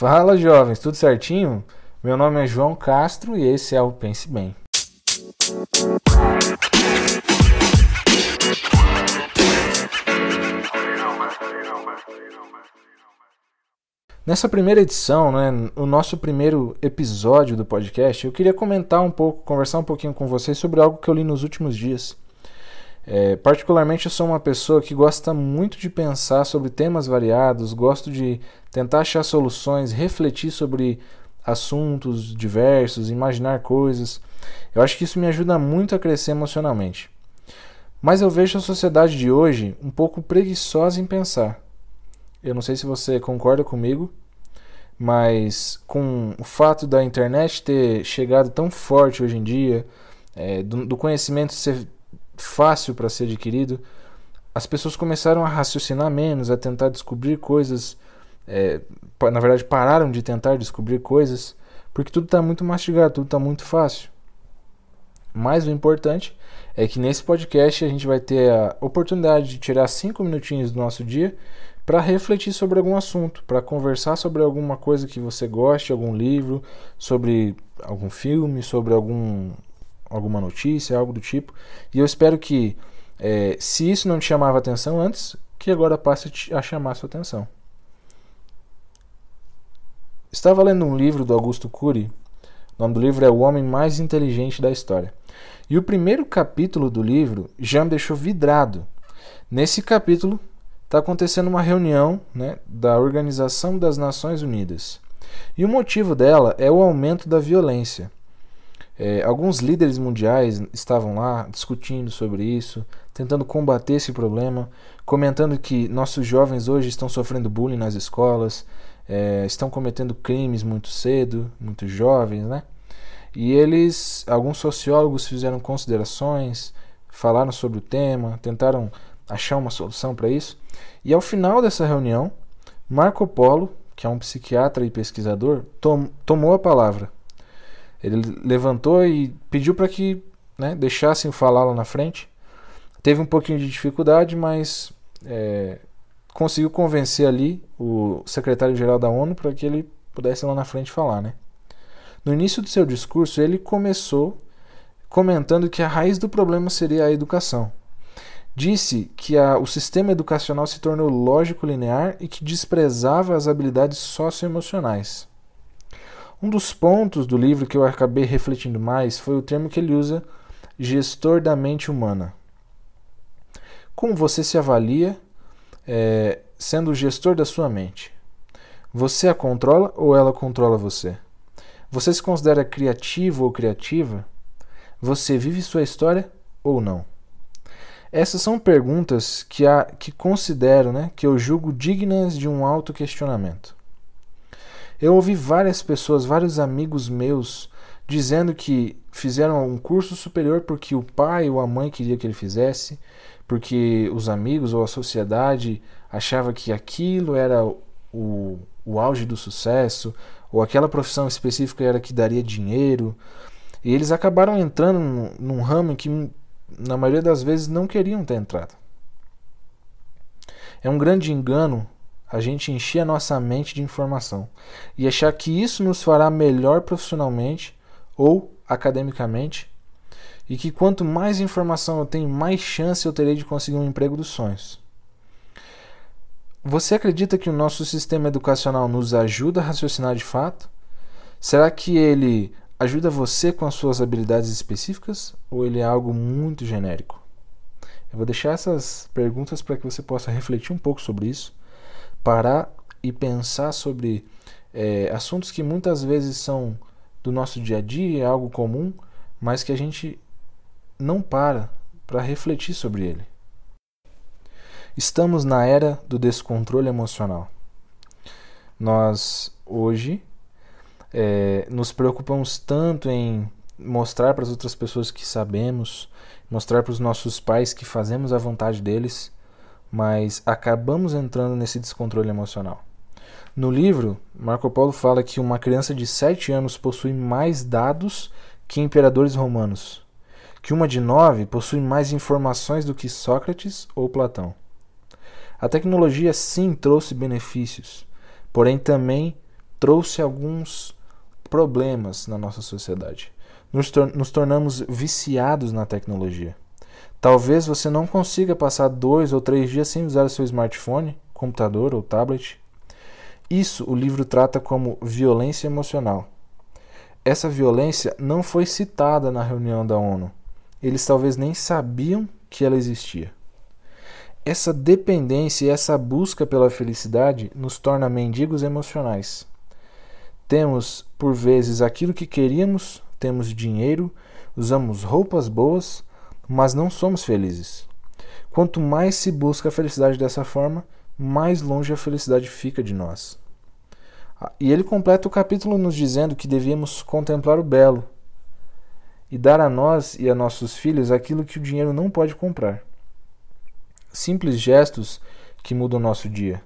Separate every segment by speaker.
Speaker 1: Fala jovens, tudo certinho? Meu nome é João Castro e esse é o Pense Bem. Nessa primeira edição, né, o nosso primeiro episódio do podcast, eu queria comentar um pouco, conversar um pouquinho com vocês sobre algo que eu li nos últimos dias. É, particularmente, eu sou uma pessoa que gosta muito de pensar sobre temas variados, gosto de tentar achar soluções, refletir sobre assuntos diversos, imaginar coisas. Eu acho que isso me ajuda muito a crescer emocionalmente. Mas eu vejo a sociedade de hoje um pouco preguiçosa em pensar. Eu não sei se você concorda comigo, mas com o fato da internet ter chegado tão forte hoje em dia, é, do, do conhecimento ser fácil para ser adquirido, as pessoas começaram a raciocinar menos, a tentar descobrir coisas. É, na verdade, pararam de tentar descobrir coisas, porque tudo está muito mastigado, tudo está muito fácil. Mas o importante é que nesse podcast a gente vai ter a oportunidade de tirar cinco minutinhos do nosso dia para refletir sobre algum assunto, para conversar sobre alguma coisa que você goste, algum livro, sobre algum filme, sobre algum, alguma notícia, algo do tipo. E eu espero que, é, se isso não te chamava atenção antes, que agora passe a chamar a sua atenção. Estava lendo um livro do Augusto Cury. O nome do livro é O Homem Mais Inteligente da História. E o primeiro capítulo do livro já me deixou vidrado. Nesse capítulo, está acontecendo uma reunião né, da Organização das Nações Unidas. E o motivo dela é o aumento da violência. É, alguns líderes mundiais estavam lá discutindo sobre isso, tentando combater esse problema, comentando que nossos jovens hoje estão sofrendo bullying nas escolas, é, estão cometendo crimes muito cedo, muito jovens, né? E eles, alguns sociólogos fizeram considerações, falaram sobre o tema, tentaram achar uma solução para isso. E ao final dessa reunião, Marco Polo, que é um psiquiatra e pesquisador, tom, tomou a palavra. Ele levantou e pediu para que né, deixassem falar lá na frente. Teve um pouquinho de dificuldade, mas é, conseguiu convencer ali o secretário-geral da ONU para que ele pudesse lá na frente falar. Né? No início do seu discurso, ele começou comentando que a raiz do problema seria a educação. Disse que a, o sistema educacional se tornou lógico linear e que desprezava as habilidades socioemocionais. Um dos pontos do livro que eu acabei refletindo mais foi o termo que ele usa, gestor da mente humana. Como você se avalia é, sendo o gestor da sua mente? Você a controla ou ela controla você? Você se considera criativo ou criativa? Você vive sua história ou não? Essas são perguntas que, há, que considero, né, que eu julgo dignas de um autoquestionamento. Eu ouvi várias pessoas, vários amigos meus, dizendo que fizeram um curso superior porque o pai ou a mãe queria que ele fizesse, porque os amigos ou a sociedade achava que aquilo era o, o auge do sucesso, ou aquela profissão específica era que daria dinheiro. E eles acabaram entrando num, num ramo em que na maioria das vezes, não queriam ter entrado. É um grande engano a gente encher a nossa mente de informação e achar que isso nos fará melhor profissionalmente ou academicamente e que quanto mais informação eu tenho, mais chance eu terei de conseguir um emprego dos sonhos. Você acredita que o nosso sistema educacional nos ajuda a raciocinar de fato? Será que ele ajuda você com as suas habilidades específicas ou ele é algo muito genérico? Eu vou deixar essas perguntas para que você possa refletir um pouco sobre isso, parar e pensar sobre é, assuntos que muitas vezes são do nosso dia a dia, é algo comum, mas que a gente não para para refletir sobre ele. Estamos na era do descontrole emocional. Nós hoje é, nos preocupamos tanto em mostrar para as outras pessoas que sabemos, mostrar para os nossos pais que fazemos a vontade deles, mas acabamos entrando nesse descontrole emocional. No livro, Marco Polo fala que uma criança de 7 anos possui mais dados que imperadores romanos, que uma de 9 possui mais informações do que Sócrates ou Platão. A tecnologia sim trouxe benefícios, porém também trouxe alguns problemas na nossa sociedade. Nos, tor nos tornamos viciados na tecnologia. Talvez você não consiga passar dois ou três dias sem usar o seu smartphone, computador ou tablet. Isso o livro trata como violência emocional. Essa violência não foi citada na reunião da ONU. Eles talvez nem sabiam que ela existia. Essa dependência e essa busca pela felicidade nos torna mendigos emocionais. Temos, por vezes, aquilo que queríamos, temos dinheiro, usamos roupas boas, mas não somos felizes. Quanto mais se busca a felicidade dessa forma, mais longe a felicidade fica de nós. E ele completa o capítulo nos dizendo que devíamos contemplar o belo e dar a nós e a nossos filhos aquilo que o dinheiro não pode comprar. Simples gestos que mudam nosso dia.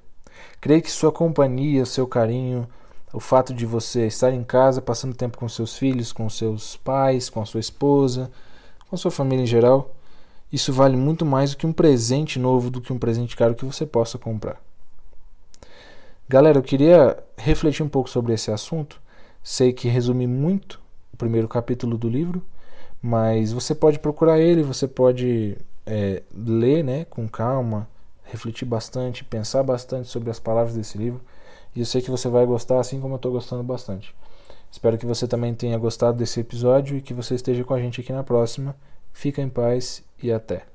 Speaker 1: Creio que sua companhia, seu carinho, o fato de você estar em casa passando tempo com seus filhos, com seus pais, com a sua esposa, com a sua família em geral, isso vale muito mais do que um presente novo, do que um presente caro que você possa comprar. Galera, eu queria refletir um pouco sobre esse assunto. Sei que resumi muito o primeiro capítulo do livro, mas você pode procurar ele, você pode é, ler né, com calma, refletir bastante, pensar bastante sobre as palavras desse livro. E eu sei que você vai gostar, assim como eu estou gostando bastante. Espero que você também tenha gostado desse episódio e que você esteja com a gente aqui na próxima. Fica em paz e até.